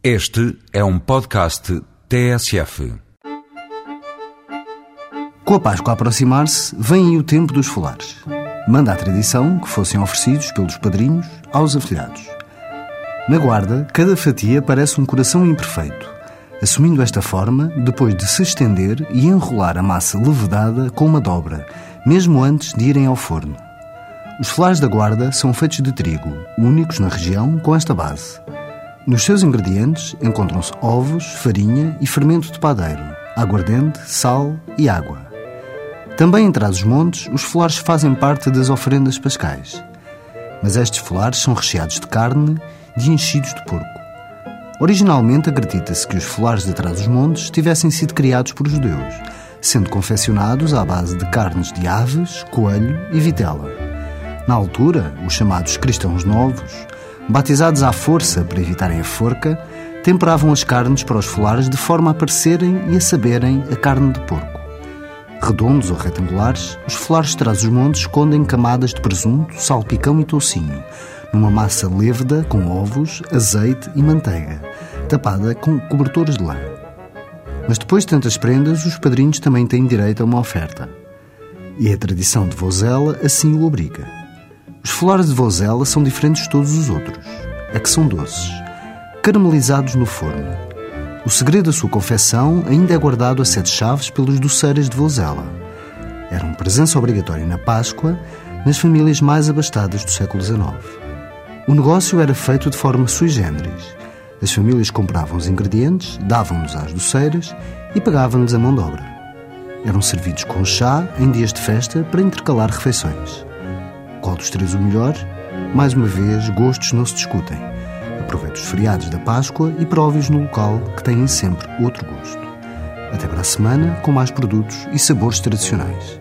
Este é um podcast TSF. Com a Páscoa a aproximar-se, vem aí o tempo dos folares. Manda a tradição que fossem oferecidos pelos padrinhos aos afilhados. Na guarda, cada fatia parece um coração imperfeito, assumindo esta forma depois de se estender e enrolar a massa levedada com uma dobra, mesmo antes de irem ao forno. Os folares da guarda são feitos de trigo, únicos na região com esta base. Nos seus ingredientes encontram-se ovos, farinha e fermento de padeiro, aguardente, sal e água. Também em Trás-os-Montes, os folares fazem parte das oferendas pascais. Mas estes folares são recheados de carne e enchidos de porco. Originalmente acredita-se que os folares de Trás-os-Montes tivessem sido criados por judeus, sendo confeccionados à base de carnes de aves, coelho e vitela. Na altura, os chamados cristãos novos, batizados à força para evitarem a forca, temperavam as carnes para os folares de forma a parecerem e a saberem a carne de porco. Redondos ou retangulares, os folares de trás-os-montes escondem camadas de presunto, salpicão e toucinho, numa massa lêveda com ovos, azeite e manteiga, tapada com cobertores de lã. Mas depois de tantas prendas, os padrinhos também têm direito a uma oferta. E a tradição de Vozela assim o obriga. Os folares de Vozela são diferentes de todos os outros. É que são doces, caramelizados no forno. O segredo da sua confecção ainda é guardado a sete chaves pelos doceiras de Vozela. Eram presença obrigatória na Páscoa nas famílias mais abastadas do século XIX. O negócio era feito de forma sui generis. As famílias compravam os ingredientes, davam-nos às doceiras e pagavam-nos a mão de obra. Eram servidos com chá em dias de festa para intercalar refeições. Dos três o melhor? Mais uma vez, gostos não se discutem. Aproveite os feriados da Páscoa e prove-os no local que têm sempre outro gosto. Até para a semana com mais produtos e sabores tradicionais.